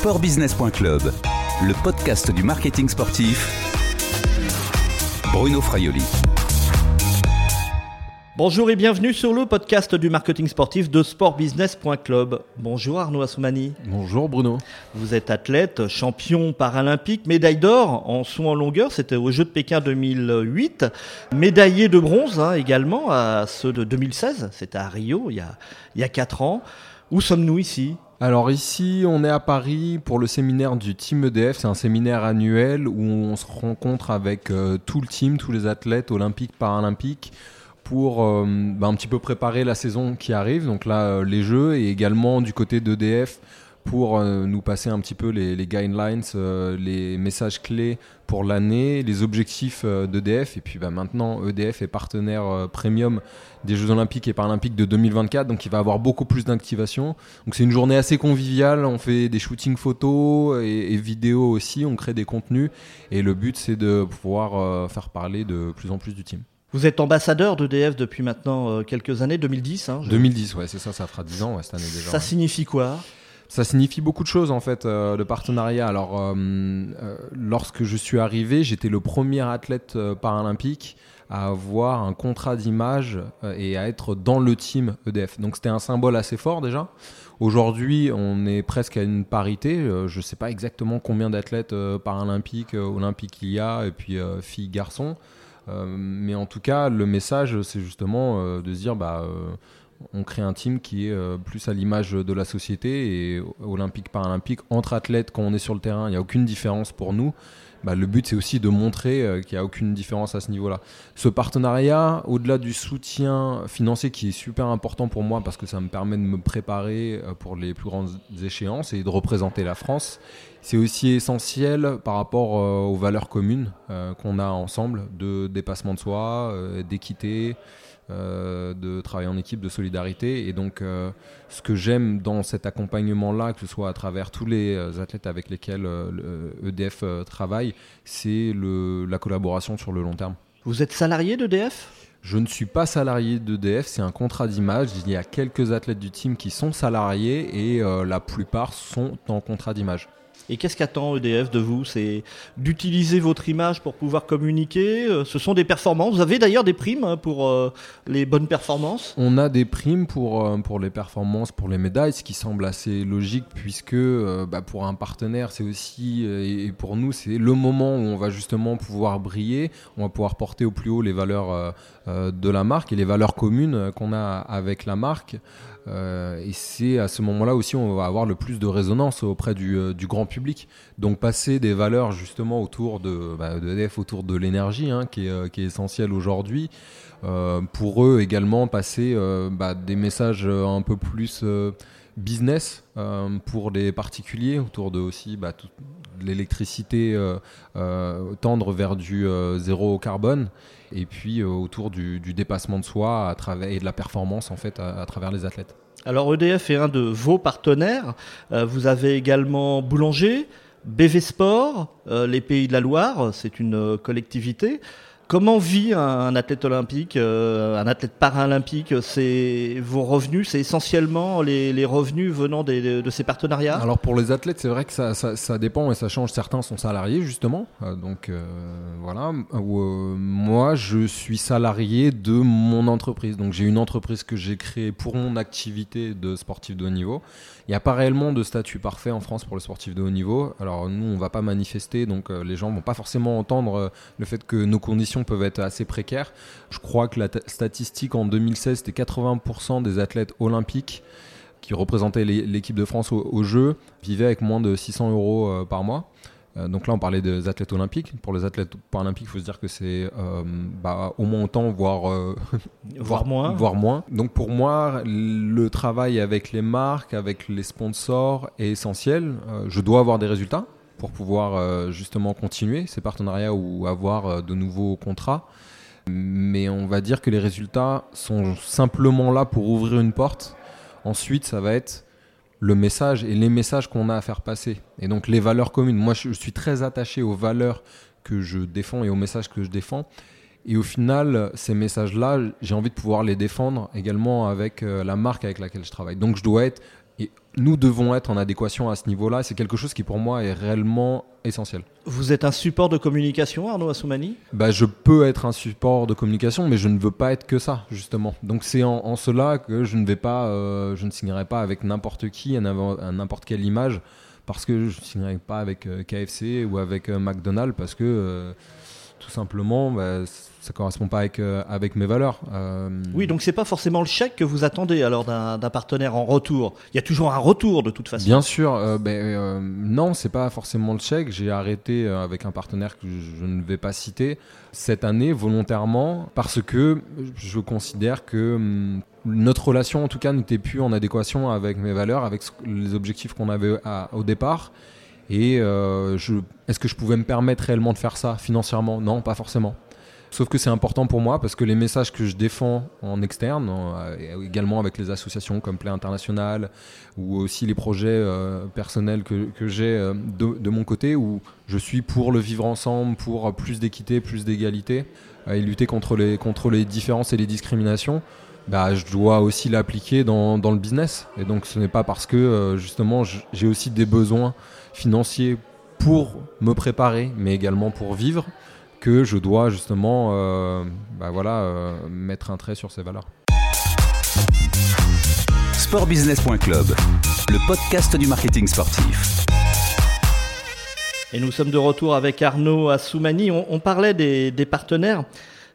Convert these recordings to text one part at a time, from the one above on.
Sportbusiness.club, le podcast du marketing sportif. Bruno Fraioli. Bonjour et bienvenue sur le podcast du marketing sportif de sportbusiness.club. Bonjour Arnaud Assoumani. Bonjour Bruno. Vous êtes athlète, champion paralympique, médaille d'or en saut en longueur, c'était aux Jeux de Pékin 2008. Médaillé de bronze hein, également à ceux de 2016, c'était à Rio il y a, il y a 4 ans. Où sommes-nous ici? Alors ici, on est à Paris pour le séminaire du Team EDF. C'est un séminaire annuel où on se rencontre avec euh, tout le team, tous les athlètes olympiques, paralympiques, pour euh, bah, un petit peu préparer la saison qui arrive. Donc là, euh, les Jeux et également du côté d'EDF pour euh, nous passer un petit peu les, guidelines, les messages clés pour l'année, les objectifs d'EDF. Et puis bah, maintenant, EDF est partenaire premium des Jeux Olympiques et Paralympiques de 2024, donc il va avoir beaucoup plus d'activation. Donc c'est une journée assez conviviale. On fait des shootings photos et, et vidéos aussi. On crée des contenus et le but c'est de pouvoir faire parler de plus en plus du team. Vous êtes ambassadeur d'EDF depuis maintenant euh, quelques années, 2010. Hein, 2010, ouais, c'est ça, ça fera 10 ans cette année déjà. Ça signifie quoi? Ça signifie beaucoup de choses en fait, euh, le partenariat. Alors, euh, lorsque je suis arrivé, j'étais le premier athlète paralympique à avoir un contrat d'image et à être dans le team EDF. Donc c'était un symbole assez fort déjà. Aujourd'hui, on est presque à une parité. je ne sais pas exactement combien d'athlètes paralympiques, olympiques il y a, et puis filles, garçons. Euh, mais en tout cas, le message, c'est justement euh, de se dire, bah, euh, on crée un team qui est plus à l'image de la société et olympique paralympique entre athlètes quand on est sur le terrain il n'y a aucune différence pour nous. Bah, le but c'est aussi de montrer qu'il n'y a aucune différence à ce niveau là ce partenariat au-delà du soutien financier qui est super important pour moi parce que ça me permet de me préparer pour les plus grandes échéances et de représenter la France c'est aussi essentiel par rapport euh, aux valeurs communes euh, qu'on a ensemble de dépassement de soi, euh, de travail en équipe, de solidarité. Et donc, ce que j'aime dans cet accompagnement-là, que ce soit à travers tous les athlètes avec lesquels EDF e travaille, c'est la collaboration sur le long terme. Vous êtes salarié d'EDF je ne suis pas salarié d'EDF, c'est un contrat d'image. Il y a quelques athlètes du team qui sont salariés et la plupart sont en contrat d'image. Et qu'est-ce qu'attend EDF de vous? C'est d'utiliser votre image pour pouvoir communiquer. Euh, ce sont des performances. Vous avez d'ailleurs des primes hein, pour euh, les bonnes performances? On a des primes pour, euh, pour les performances, pour les médailles, ce qui semble assez logique puisque bah, pour un partenaire, c'est aussi, et pour nous, c'est le moment où on va justement pouvoir briller, on va pouvoir porter au plus haut les valeurs de la marque et les valeurs communes qu'on a avec la marque. Euh, et c'est à ce moment-là aussi on va avoir le plus de résonance auprès du, euh, grand public. Donc passer des valeurs justement autour de, bah, EDF, autour de l'énergie, hein, qui, est, euh, qui, est, essentielle aujourd'hui. pour eux également passer bah, des messages un peu plus business pour les particuliers autour de aussi bah, l'électricité tendre vers du zéro carbone et puis autour du, dépassement de soi à travers, et de la performance en fait à travers les athlètes. Alors EDF est un de vos partenaires. Euh, vous avez également Boulanger, BV Sport, euh, les Pays de la Loire, c'est une euh, collectivité. Comment vit un, athlète olympique, euh, un athlète paralympique C'est vos revenus, c'est essentiellement les, revenus venant de ces partenariats? Alors pour les athlètes, c'est vrai que ça, dépend et ça change. Certains sont salariés justement, euh, donc euh, voilà. moi, je suis salarié de mon entreprise, donc j'ai une entreprise que j'ai créée pour mon activité de sportif de haut niveau. Il n'y a pas réellement de statut parfait en France pour le sportif de haut niveau. Alors nous, on ne va pas manifester, donc les gens vont pas forcément entendre le fait que nos conditions peuvent être assez précaires. Je crois que la statistique en 2016, c'était 80% des athlètes olympiques qui représentaient l'équipe de France au, jeu vivaient avec moins de 600 euros euh, par mois. Euh, donc là, on parlait des athlètes olympiques. Pour les athlètes paralympiques, il faut se dire que c'est euh, bah, au moins autant, voire, voire, moins. voire moins. Donc pour moi, le travail avec les marques, avec les sponsors est essentiel. je dois avoir des résultats pour pouvoir euh, justement continuer ces partenariats ou avoir euh, de nouveaux contrats. Mais on va dire que les résultats sont simplement là pour ouvrir une porte. Ensuite, ça va être le message et les messages qu'on a à faire passer. Et donc les valeurs communes. Moi, je suis très attaché aux valeurs que je défends et aux messages que je défends. Et au final, ces messages-là, j'ai envie de pouvoir les défendre également avec euh, la marque avec laquelle je travaille. Donc je dois être nous devons être en adéquation à ce niveau-là. C'est quelque chose qui pour moi est réellement essentiel. Vous êtes un support de communication, Arnaud Assoumani bah, Je peux être un support de communication, mais je ne veux pas être que ça, justement. Donc c'est en, cela que je ne vais pas, euh, je ne signerai pas avec n'importe qui, à n'importe quelle image, parce que je ne signerai pas avec euh, KFC ou avec euh, McDonald's, parce que tout simplement, bah, ça correspond pas avec, euh, avec mes valeurs. Euh, oui, donc c'est pas forcément le chèque que vous attendez alors d'un partenaire en retour. Il y a toujours un retour de toute façon. Bien sûr, euh, euh, non, c'est pas forcément le chèque. J'ai arrêté avec un partenaire que je ne vais pas citer cette année volontairement parce que je considère que hum, notre relation en tout cas n'était plus en adéquation avec mes valeurs, avec les objectifs qu'on avait au départ. Et euh, est-ce que je pouvais me permettre réellement de faire ça financièrement? Non, pas forcément. Sauf que c'est important pour moi parce que les messages que je défends en externe, euh, également avec les associations comme Play International ou aussi les projets euh, personnels que, j'ai de, mon côté, où je suis pour le vivre ensemble, pour plus d'équité, plus d'égalité et lutter contre les, contre les différences et les discriminations. Bah, je dois aussi l'appliquer dans, dans, le business. Et donc ce n'est pas parce que justement j'ai aussi des besoins financier pour me préparer, mais également pour vivre, que je dois justement euh, bah voilà, euh, mettre un trait sur ces valeurs. Sportbusiness.club, le podcast du marketing sportif. Et nous sommes de retour avec Arnaud Assoumani. On, parlait des, des partenaires.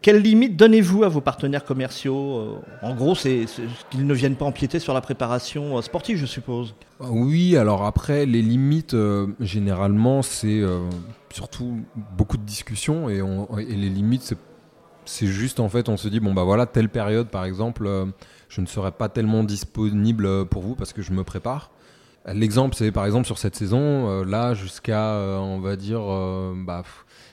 Quelles limites donnez-vous à vos partenaires commerciaux euh, En gros, c'est qu'ils ne viennent pas empiéter sur la préparation euh, sportive, je suppose? Ah oui, alors après, les limites, euh, généralement, c'est surtout beaucoup de discussions et, les limites, c'est juste en fait, on se dit, bon bah voilà, telle période par exemple, je ne serai pas tellement disponible pour vous parce que je me prépare. L'exemple, c'est par exemple sur cette saison, là jusqu'à, on va dire, bah,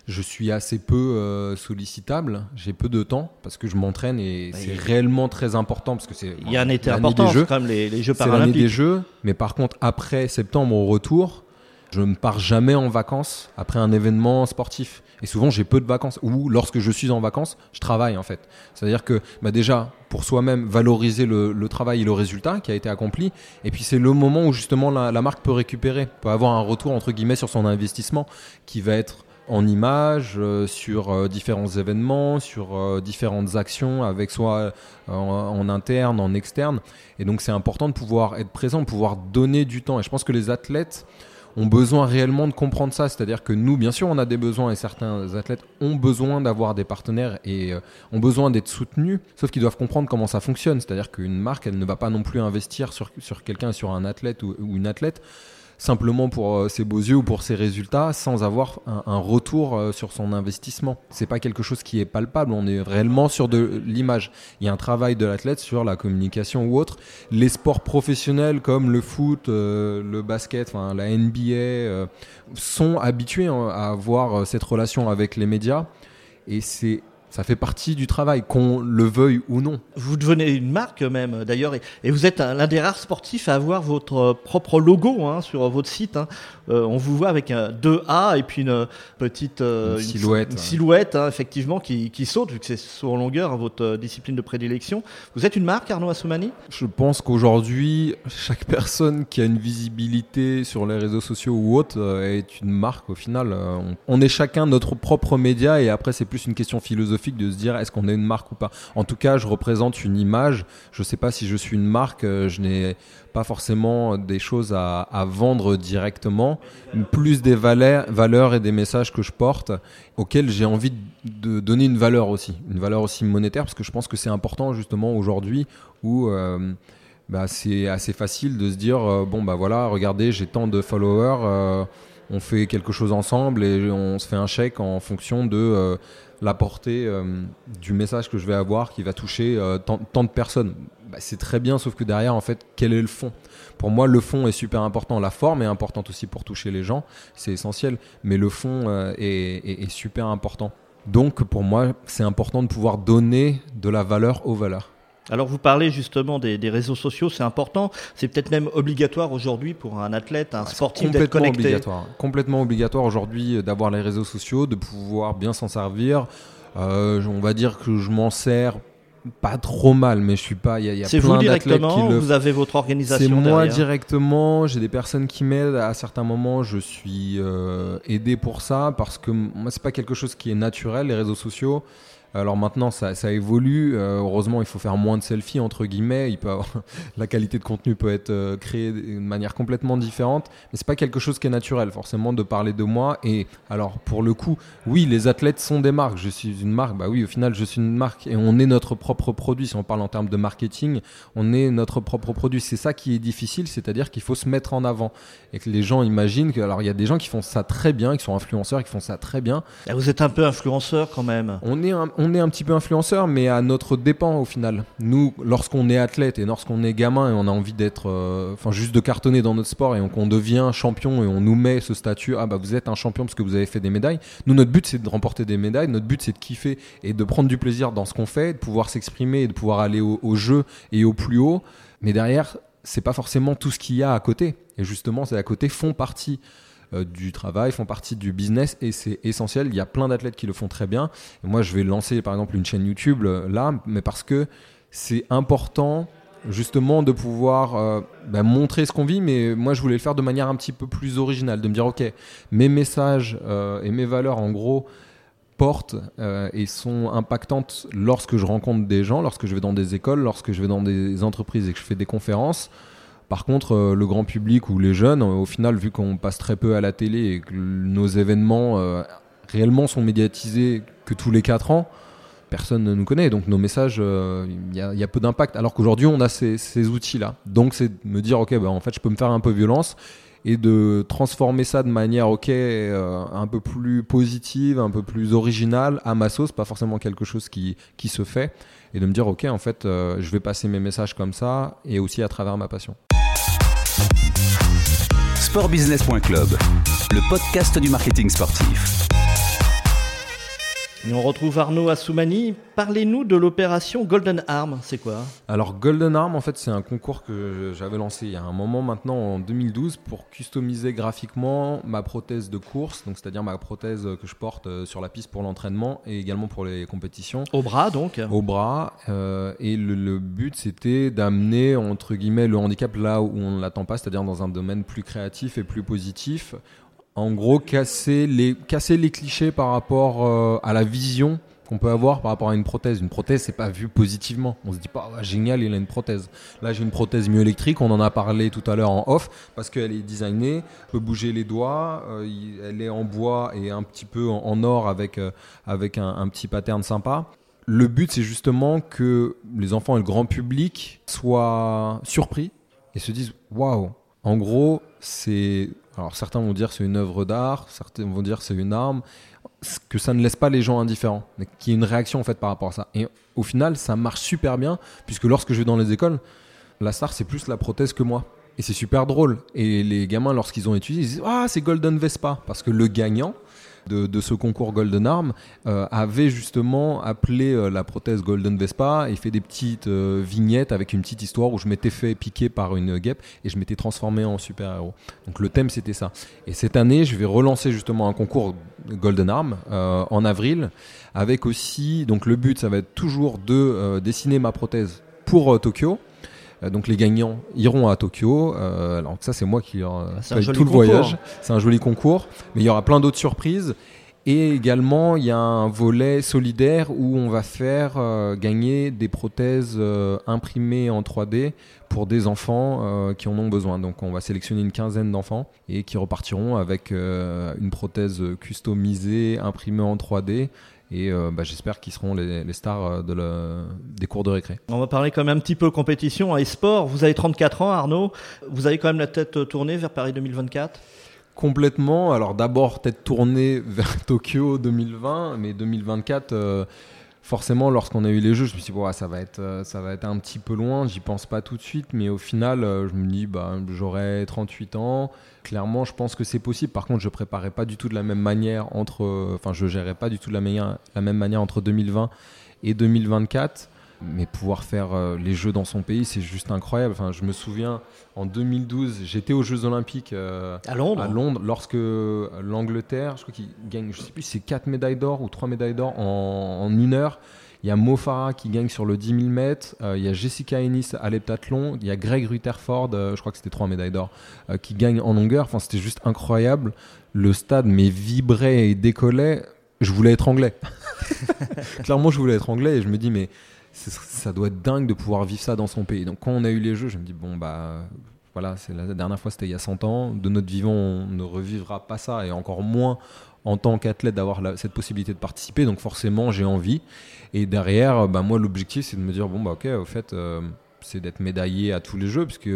je suis assez peu euh, sollicitable, j'ai peu de temps parce que je m'entraîne et c'est réellement très important parce que c'est il y a un été important jeux. comme les, les Jeux paralympiques. des Jeux, mais par contre après septembre au retour, je ne pars jamais en vacances après un événement sportif. Et souvent j'ai peu de vacances ou lorsque je suis en vacances, je travaille en fait. C'est-à-dire que bah déjà pour soi-même valoriser le, travail et le résultat qui a été accompli. Et puis c'est le moment où justement la, marque peut récupérer, peut avoir un retour entre guillemets sur son investissement qui va être en images, euh, sur euh, différents événements, sur euh, différentes actions, avec soit en, interne, en externe. Et donc c'est important de pouvoir être présent, de pouvoir donner du temps. Et je pense que les athlètes ont besoin réellement de comprendre ça. C'est-à-dire que nous, bien sûr, on a des besoins et certains athlètes ont besoin d'avoir des partenaires et ont besoin d'être soutenus, sauf qu'ils doivent comprendre comment ça fonctionne. C'est-à-dire qu'une marque, elle ne va pas non plus investir sur, sur quelqu'un, sur un athlète ou une athlète simplement pour euh, ses beaux yeux ou pour ses résultats sans avoir un, retour euh, sur son investissement. C'est pas quelque chose qui est palpable, on est réellement sur de l'image. Il y a un travail de l'athlète sur la communication ou autre. Les sports professionnels comme le foot, euh, le basket, enfin la NBA sont habitués hein, à avoir cette relation avec les médias et c'est ça fait partie du travail, qu'on le veuille ou non. Vous devenez une marque même, d'ailleurs, et, vous êtes l'un des rares sportifs à avoir votre propre logo hein, sur votre site. Hein. Euh, on vous voit avec un 2A et puis une petite euh, silhouette, silhouette hein, effectivement, qui, qui, saute, vu que c'est sur longueur votre discipline de prédilection. Vous êtes une marque, Arnaud Assoumani? Je pense qu'aujourd'hui, chaque personne qui a une visibilité sur les réseaux sociaux ou autre euh, est une marque au final. On, on est chacun notre propre média et après, c'est plus une question philosophique de se dire est-ce qu'on est une marque ou pas? En tout cas, je représente une image. Je ne sais pas si je suis une marque. Euh, je n'ai pas forcément des choses à, vendre directement, plus des valeurs, valeurs et des messages que je porte auxquels j'ai envie de donner une valeur aussi, une valeur aussi monétaire parce que je pense que c'est important justement aujourd'hui où euh, bah, c'est assez facile de se dire euh, bon bah voilà regardez j'ai tant de followers on fait quelque chose ensemble et on se fait un chèque en fonction de la portée euh, du message que je vais avoir qui va toucher euh, tant, de personnes. Bah, c'est très bien, sauf que derrière, en fait, quel est le fond? Pour moi, le fond est super important. La forme est importante aussi pour toucher les gens, c'est essentiel. Mais le fond euh, est, est super important. Donc, pour moi, c'est important de pouvoir donner de la valeur aux valeurs. Alors vous parlez justement des, réseaux sociaux, c'est important, c'est peut-être même obligatoire aujourd'hui pour un athlète, un sportif d'être connecté. Obligatoire, complètement obligatoire aujourd'hui d'avoir les réseaux sociaux, de pouvoir bien s'en servir. Euh, on va dire que je m'en sers pas trop mal, mais je suis pas. Il y a, y a C'est vous plein d'athlètes qui directement, le vous avez votre C'est organisation moi derrière. directement, j'ai des personnes qui m'aident. À certains moments, je suis euh, aidé pour ça parce que moi, c'est pas quelque chose qui est naturel, les réseaux sociaux. Alors maintenant, ça, ça évolue. Euh, heureusement, il faut faire moins de selfies, entre guillemets. Il peut avoir- la qualité de contenu peut être euh, créée d'une manière complètement différente. Mais c'est pas quelque chose qui est naturel, forcément, de parler de moi. Et alors, pour le coup, oui, les athlètes sont des marques. Je suis une marque. Bah oui, au final, je suis une marque. Et on est notre propre produit. Si on parle en termes de marketing, on est notre propre produit. C'est ça qui est difficile, c'est-à-dire qu'il faut se mettre en avant. Et que les gens imaginent que. Alors, il y a des gens qui font ça très bien, qui sont influenceurs, qui font ça très bien. Ah, Vous êtes un peu influenceur quand même. On est, un, on est un petit peu influenceur, mais à notre dépend au final. Nous, lorsqu'on est athlète et lorsqu'on est gamin et on a envie d'être, euh, enfin juste de cartonner dans notre sport et qu'on devient champion et on nous met ce statut, ah bah vous êtes un champion parce que vous avez fait des médailles. Nous, notre but c'est de remporter des médailles, notre but c'est de kiffer et de prendre du plaisir dans ce qu'on fait, de pouvoir s'exprimer et de pouvoir aller au jeu et au plus haut. Mais derrière, c'est pas forcément tout ce qu'il y a à côté. Et justement, c'est à côté font partie euh, du travail, font partie du business et c'est essentiel. Il y a plein d'athlètes qui le font très bien. Moi, je vais lancer par exemple une chaîne YouTube euh, là, mais parce que c'est important justement de pouvoir euh, bah, montrer ce qu'on vit, mais moi je voulais le faire de manière un petit peu plus originale, de me dire ok, mes messages et mes valeurs en gros portent et sont impactantes lorsque je rencontre des gens, lorsque je vais dans des écoles, lorsque je vais dans des entreprises et que je fais des conférences. Par contre, euh, le grand public ou les jeunes, euh, au final, vu qu'on passe très peu à la télé et que nos événements euh, réellement sont médiatisés que tous les 4 ans, personne ne nous connaît. Donc nos messages, il y, a- peu d'impact. Alors qu'aujourd'hui, on a ces, outils-là. Donc c'est de me dire, ok, bah, en fait, je peux me faire un peu violence et de transformer ça de manière, ok, un peu plus positive, un peu plus originale, à ma sauce, pas forcément quelque chose qui, qui se fait. Et de me dire, ok, en fait, je vais passer mes messages comme ça et aussi à travers ma passion. Sportbusiness.club, le podcast du marketing sportif. Et on retrouve Arnaud Assoumani. Parlez-nous de l'opération Golden Arm. C'est quoi? Alors Golden Arm, en fait, c'est un concours que j'avais lancé il y a un moment maintenant, en 2012, pour customiser graphiquement ma prothèse de course, donc c'est-à-dire ma prothèse que je porte euh, sur la piste pour l'entraînement et également pour les compétitions. Au bras donc. Au bras, euh, et le, le but c'était d'amener entre guillemets le handicap là où on ne l'attend pas, c'est-à-dire dans un domaine plus créatif et plus positif. En gros, casser les, clichés par rapport euh, à la vision qu'on peut avoir par rapport à une prothèse. Une prothèse, c'est pas vu positivement. On se dit pas, génial, il a une prothèse. Là, j'ai une prothèse myoélectrique, on en a parlé tout à l'heure en off, parce qu'elle est designée, peut bouger les doigts, euh, elle est en bois et un petit peu en, en or avec, euh, avec un, un petit pattern sympa. Le but, c'est justement que les enfants et le grand public soient surpris et se disent waouh. En gros, c'est. Alors certains vont dire c'est une œuvre d'art, certains vont dire c'est une arme, que ça ne laisse pas les gens indifférents, qu'il y ait une réaction en fait par rapport à ça. Et au final, ça marche super bien, puisque lorsque je vais dans les écoles, la star c'est plus la prothèse que moi. Et c'est super drôle. Et les gamins, lorsqu'ils ont étudié, ils disent Ah, c'est Golden Vespa. Parce que le gagnant de, ce concours Golden Arm euh, avait justement appelé euh, la prothèse Golden Vespa et fait des petites euh, vignettes avec une petite histoire où je m'étais fait piquer par une guêpe et je m'étais transformé en super-héros. Donc le thème, c'était ça. Et cette année, je vais relancer justement un concours Golden Arm en avril avec aussi. Donc le but, ça va être toujours de dessiner ma prothèse pour Tokyo. Euh, Donc les gagnants iront à Tokyo. Euh, alors ça c'est moi qui leur paye joli tout le concours. voyage. C'est un joli concours, mais il y aura plein d'autres surprises. Et également, il y a un volet solidaire où on va faire euh, gagner des prothèses euh, imprimées en 3D pour des enfants euh, qui en ont besoin. Donc on va sélectionner une quinzaine d'enfants et qui repartiront avec une prothèse customisée, imprimée en 3D. Et euh, bah, j'espère qu'ils seront les, les stars euh, de le- des cours de récré. On va parler quand même un petit peu compétition et sport. Vous avez 34 ans, Arnaud. Vous avez quand même la tête tournée vers Paris 2024. Complètement. Alors d'abord, peut-être tourner vers Tokyo 2020, mais 2024, euh, forcément, lorsqu'on a eu les jeux, je me suis dit, ouais, ça, va être, euh, ça va être un petit peu loin, j'y pense pas tout de suite, mais au final, euh, je me dis, bah, j'aurai 38 ans. Clairement, je pense que c'est possible. Par contre, je préparais pas du tout de la même manière entre, euh, enfin, je gérais pas du tout de la, manière- la même manière entre 2020 et 2024. Mais pouvoir faire euh, les jeux dans son pays, c'est juste incroyable. Enfin, je me souviens, en 2012, j'étais aux Jeux Olympiques euh, À Londres à Londres lorsque l'Angleterre, je crois qu'ils gagnent, je sais plus, c'est 4 médailles d'or ou 3 médailles d'or en, en une heure, Il y a Mo Farah qui gagne sur le 10 000 mètres. Euh, il y a Jessica Ennis à l'heptathlon. Il y a Greg Rutherford, euh, je crois que c'était trois médailles d'or, euh, qui gagne en longueur. Enfin, c'était juste incroyable. Le stade mais vibrait et décollait. Je voulais être anglais. Clairement, je voulais être anglais et je me dis mais ça doit être dingue de pouvoir vivre ça dans son pays. Donc quand on a eu les jeux, je me dis bon bah voilà, c'est la dernière fois c'était il y a 100 ans. De notre vivant, on ne revivra pas ça et encore moins en tant qu'athlète d'avoir cette possibilité de participer. Donc forcément, j'ai envie. Et derrière, bah, moi, l'objectif, c'est de me dire bon, bah ok, au fait, euh, c'est d'être médaillé à tous les jeux, puisque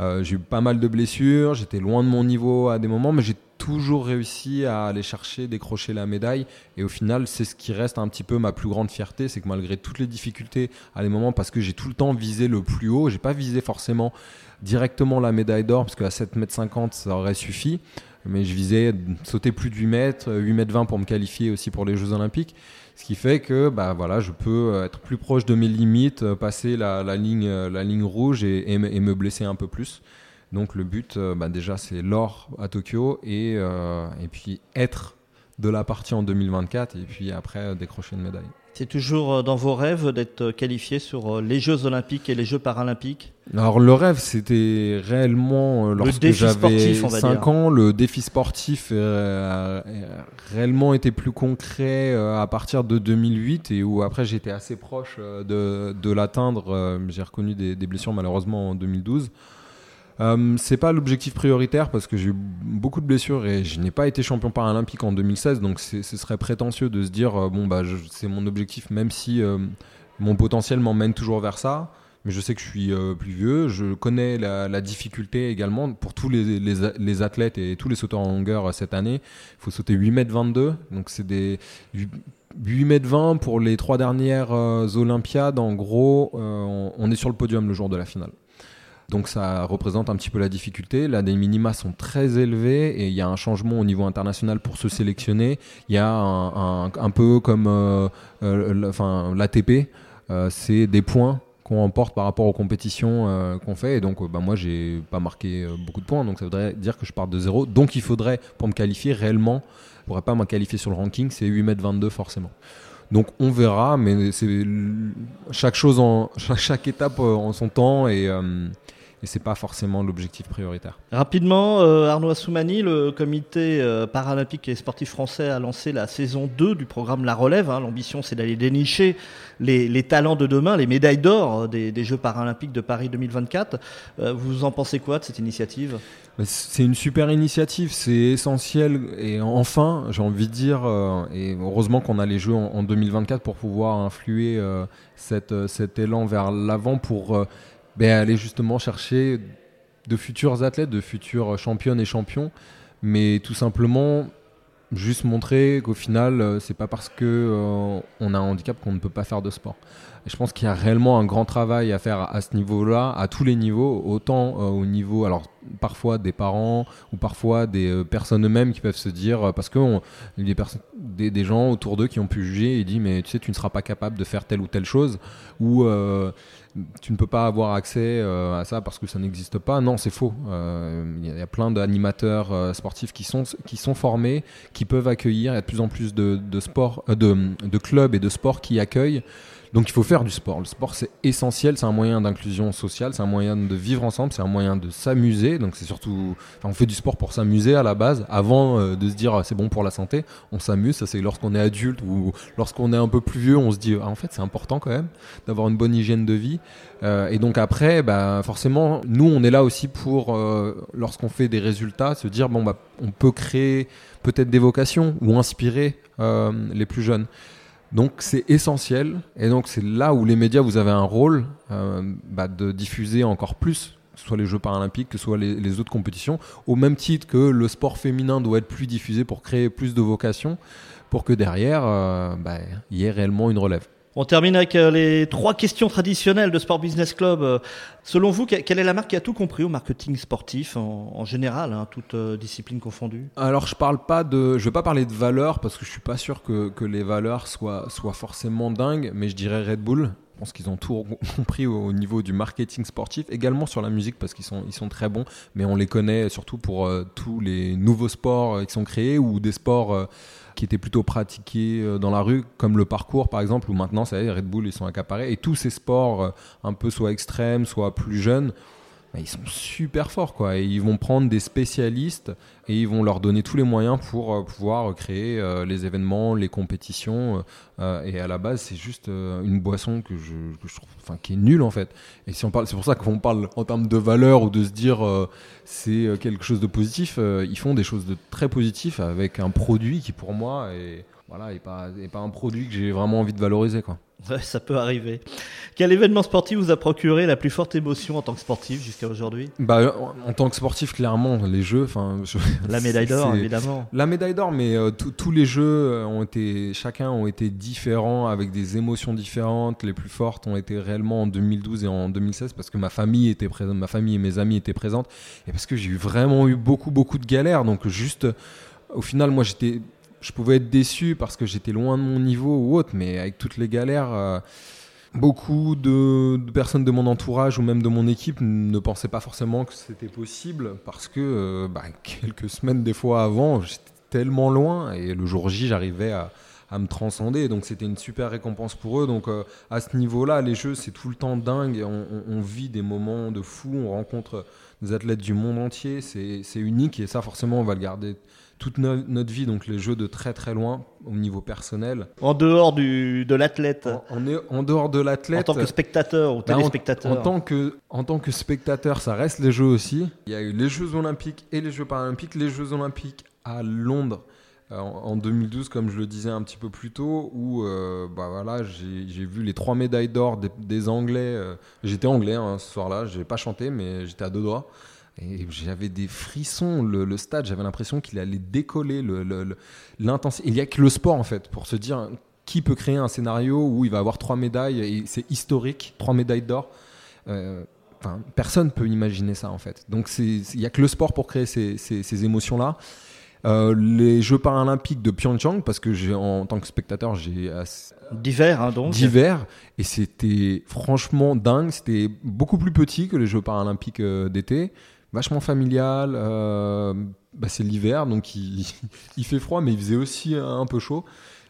euh, j'ai eu pas mal de blessures, j'étais loin de mon niveau à des moments, mais j'ai toujours réussi à aller chercher, décrocher la médaille. Et au final, c'est ce qui reste un petit peu ma plus grande fierté, c'est que malgré toutes les difficultés à des moments, parce que j'ai tout le temps visé le plus haut, j'ai pas visé forcément directement la médaille d'or, parce qu'à 7,50 m ça aurait suffi mais je visais sauter plus de 8 mètres, 8 mètres 20 pour me qualifier aussi pour les Jeux Olympiques. Ce qui fait que bah, voilà, je peux être plus proche de mes limites, euh, passer la, ligne, euh, la ligne rouge et, me blesser un peu plus. Donc le but, euh, bah, déjà, c'est l'or à Tokyo et, et puis être de la partie en 2024 et puis après décrocher une médaille. C'est toujours euh, dans vos rêves d'être euh, qualifié sur euh, les Jeux Olympiques et les Jeux Paralympiques? Alors le rêve, c'était réellement lorsque j'avais 5 ans. Le défi sportif réellement été plus concret à partir de 2008 et où après j'étais assez proche de, de l'atteindre. J'ai reconnu des, blessures malheureusement en 2012. Euh, c'est pas l'objectif prioritaire parce que j'ai eu beaucoup de blessures et je n'ai pas été champion paralympique en 2016, donc ce serait prétentieux de se dire euh, bon bah c'est mon objectif, même si euh, mon potentiel m'emmène toujours vers ça. Mais je sais que je suis plus vieux, je connais la, difficulté également pour tous les, les, athlètes et tous les sauteurs en longueur cette année. Il faut sauter 8 mètres 22, donc c'est des 8 mètres 20 pour les trois dernières Olympiades. En gros, on est sur le podium le jour de la finale. Donc ça représente un petit peu la difficulté. Là, des minima sont très élevés et il y a un changement au niveau international pour se sélectionner. Il y a un, peu comme euh, euh, l'ATP, euh, c'est des points qu'on emporte par rapport aux compétitions qu'on fait. Et donc, bah, moi, j'ai pas marqué beaucoup de points, donc ça voudrait dire que je pars de zéro. Donc, il faudrait, pour me qualifier réellement, je pourrais pas me qualifier sur le ranking, c'est 8 mètres 22 forcément. Donc on verra, mais c'est chaque chose en chaque, étape en son temps et et c'est pas forcément l'objectif prioritaire. Rapidement, euh, Arnaud Assoumani, le comité euh, paralympique et sportif français a lancé la saison 2 du programme La Relève. Hein. L'ambition, c'est d'aller dénicher les, talents de demain, les médailles d'or euh, des, Jeux paralympiques de Paris 2024. vous en pensez quoi de cette initiative? C'est une super initiative, c'est essentiel. Et enfin, j'ai envie de dire, et heureusement qu'on a les Jeux en, 2024 pour pouvoir influer cet élan vers l'avant pour ben, aller justement chercher de futurs athlètes, de futurs championnes et champions, mais tout simplement juste montrer qu'au final, euh, c'est pas parce que euh, on a un handicap qu'on ne peut pas faire de sport. Je pense qu'il y a réellement un grand travail à faire à ce niveau-là, à tous les niveaux, autant euh, au niveau, parfois des parents ou parfois des personnes eux-mêmes qui peuvent se dire, parce que des, des, des, gens autour d'eux qui ont pu juger et dit mais tu sais tu ne seras pas capable de faire telle ou telle chose ou tu ne peux pas avoir accès euh, à ça parce que ça n'existe pas. Non, c'est faux. Euh, il y, a plein d'animateurs euh, sportifs qui sont, formés, qui peuvent accueillir. Il y a de plus en plus de, de clubs et de sports qui accueillent. Donc il faut faire du sport. Le sport c'est essentiel, c'est un moyen d'inclusion sociale, c'est un moyen de vivre ensemble, c'est un moyen de s'amuser. Donc c'est surtout, enfin, on fait du sport pour s'amuser à la base, avant euh, de se dire ah, c'est bon pour la santé. On s'amuse, ça c'est lorsqu'on est adulte ou lorsqu'on est un peu plus vieux, on se dit ah, en fait c'est important quand même d'avoir une bonne hygiène de vie. Euh, et donc après, bah, forcément, nous on est là aussi pour euh, lorsqu'on fait des résultats, se dire bon bah on peut créer peut-être des vocations ou inspirer les plus jeunes. Donc c'est essentiel, et donc c'est là où les médias, vous avez un rôle euh, bah, de diffuser encore plus, soit les Jeux paralympiques, que soit les, autres compétitions, au même titre que le sport féminin doit être plus diffusé pour créer plus de vocations, pour que derrière, euh, bah, il y ait réellement une relève. On termine avec euh, les trois questions traditionnelles de Sport Business Club. Euh, selon vous, quelle est la marque qui a tout compris au marketing sportif en, général, hein, toute euh, discipline confondue? Alors, je parle pas de, je vais pas parler de valeurs parce que je suis pas sûr que, les valeurs soient, soient forcément dingues, mais je dirais Red Bull. Je pense qu'ils ont tout compris au, niveau du marketing sportif, également sur la musique parce qu'ils sont, très bons, mais on les connaît surtout pour euh, tous les nouveaux sports euh, qui sont créés ou des sports euh, qui étaient plutôt pratiqués dans la rue, comme le parcours par exemple, où maintenant, ça Red Bull, ils sont accaparés. Et tous ces sports un peu soit extrêmes, soit plus jeunes, bah, ils sont super forts quoi. Ils vont prendre des spécialistes et ils vont leur donner tous les moyens pour euh, pouvoir créer euh, les événements, les compétitions. Euh, et à la base, c'est juste une boisson que je, enfin, qui est nulle en fait. Et si on parle, c'est pour ça qu'on parle en termes de valeur ou de se dire c'est quelque chose de positif. ils font des choses de très positif avec un produit qui pour moi est voilà, et pas, et pas un produit que j'ai vraiment envie de valoriser quoi. Ouais, ça peut arriver. Quel événement sportif vous a procuré la plus forte émotion en tant que sportif jusqu'à aujourd'hui? Bah, en, tant que sportif, clairement, les jeux. Enfin, la médaille d'or, évidemment. La médaille d'or, mais euh, tous les jeux euh, ont été, chacun ont été différents, avec des émotions différentes. Les plus fortes ont été réellement en 2012 et en 2016 parce que ma famille était présente, ma famille et mes amis étaient présentes, et parce que j'ai eu vraiment eu beaucoup, beaucoup de galères. Donc juste, au final, moi, j'étais je pouvais être déçu parce que j'étais loin de mon niveau ou autre, mais avec toutes les galères, euh, beaucoup de, personnes de mon entourage ou même de mon équipe ne pensaient pas forcément que c'était possible parce que euh, bah, quelques semaines des fois avant, j'étais tellement loin et le jour J, j'arrivais à, me transcender. Donc c'était une super récompense pour eux. Donc euh, à ce niveau-là, les jeux, c'est tout le temps dingue. On, on, vit des moments de fou. On rencontre des athlètes du monde entier. C'est unique et ça, forcément, on va le garder toute notre vie, donc les jeux de très très loin au niveau personnel. En dehors du, de l'athlète on, est en dehors de l'athlète. En tant que spectateur ou bah, téléspectateur en, tant que, en tant que spectateur, ça reste les jeux aussi. Il y a eu les Jeux Olympiques et les Jeux Paralympiques. Les Jeux Olympiques à Londres euh, en 2012, comme je le disais un petit peu plus tôt, où euh, bah voilà, j'ai vu les trois médailles d'or des, Anglais. Euh, j'étais anglais hein, ce soir-là, j'ai pas chanté, mais j'étais à deux doigts. Et j'avais des frissons. Le, stade, j'avais l'impression qu'il allait décoller. L'intensité. Il n'y a que le sport, en fait, pour se dire qui peut créer un scénario où il va avoir trois médailles et c'est historique, trois médailles d'or. Euh, enfin, personne peut imaginer ça, en fait. Donc, il n'y a que le sport pour créer ces, ces, émotions-là. Euh, les Jeux paralympiques de Pyeongchang, parce que en tant que spectateur, j'ai d'hiver, hein, donc d'hiver, et c'était franchement dingue. C'était beaucoup plus petit que les Jeux paralympiques euh, d'été vachement familial. Euh, bah, c'est l'hiver, donc il, fait froid, mais il faisait aussi un peu chaud.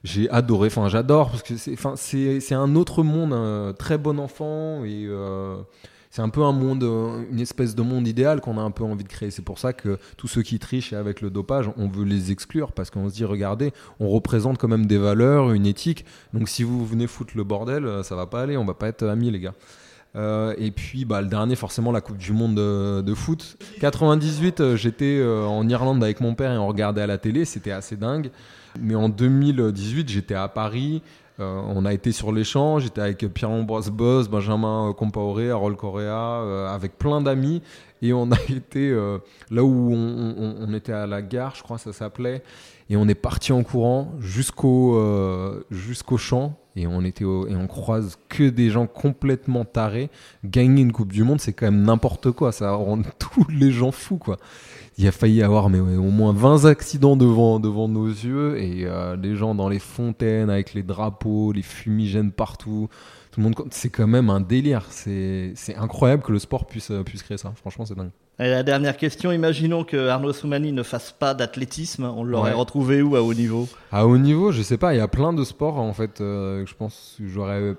J'ai adoré, enfin j'adore, parce que c'est, un autre monde, un très bon enfant, et euh, c'est un peu un monde, une espèce de monde idéal qu'on a un peu envie de créer. C'est pour ça que tous ceux qui trichent avec le dopage, on veut les exclure, parce qu'on se dit, regardez, on représente quand même des valeurs, une éthique, donc si vous venez foutre le bordel, ça va pas aller, on va pas être amis les gars. Euh, et puis bah, le dernier, forcément, la Coupe du Monde de, foot. 98, euh, j'étais euh, en Irlande avec mon père et on regardait à la télé, c'était assez dingue. Mais en 2018, j'étais à Paris. on a été sur les champs, j'étais avec Pierre-Ambroise Boss, Benjamin Compaoré, Harold Correa, avec plein d'amis. Et on a été là où on, on, était à la gare, je crois que ça s'appelait. Et on est parti en courant jusqu'au jusqu'au champ et on était et on croise que des gens complètement tarés. Gagner une Coupe du Monde, c'est quand même n'importe quoi. Ça rend tous les gens fous, quoi. Il a failli y avoir mais au moins 20 accidents devant devant nos yeux et euh, les gens dans les fontaines avec les drapeaux, les fumigènes partout. Tout le monde, c'est quand même un délire. C'est incroyable que le sport puisse puisse créer ça. Franchement, c'est dingue. Et la dernière question, imaginons que Arnaud Soumani ne fasse pas d'athlétisme, on l'aurait retrouvé où à haut niveau? À haut niveau, je sais pas, il y a plein de sports en fait euh, je pense que j'aurais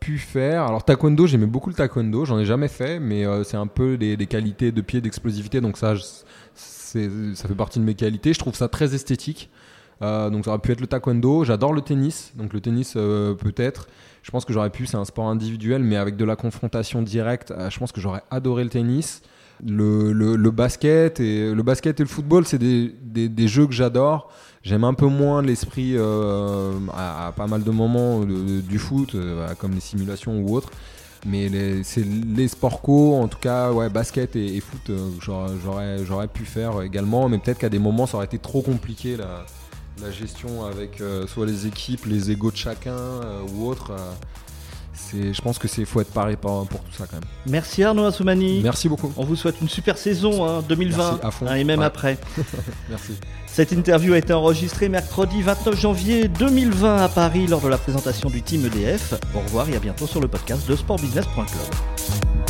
pu faire. Alors taekwondo, j'aimais beaucoup le taekwondo, j'en ai jamais fait, mais euh, c'est un peu des, qualités de pied, d'explosivité, donc ça, ça fait partie de mes qualités. Je trouve ça très esthétique. Euh, donc ça aurait pu être le taekwondo. J'adore le tennis, donc le tennis peut-être. Je pense que j'aurais pu, c'est un sport individuel, mais avec de la confrontation directe. je pense que j'aurais adoré le tennis le, le, basket et le basket et le football, c'est des, des, jeux que j'adore. J'aime un peu moins l'esprit euh, à, pas mal de moments du foot, euh, comme les simulations ou autres. Mais c'est les sports co, en tout cas, ouais, basket et, foot, euh, j'aurais, j'aurais pu faire également. Mais peut-être qu'à des moments, ça aurait été trop compliqué la, la gestion avec soit les équipes, les égaux de chacun ou autre je pense que c'est faut être paré pour, pour tout ça quand même. Merci Arnaud Assoumani. Merci beaucoup. On vous souhaite une super saison hein, 2020 Merci, à fond. hein, et même Ouais. après. Merci. Cette interview a été enregistrée mercredi 29 janvier 2020 à Paris lors de la présentation du team EDF. Au revoir et à bientôt sur le podcast de sportbusiness.club.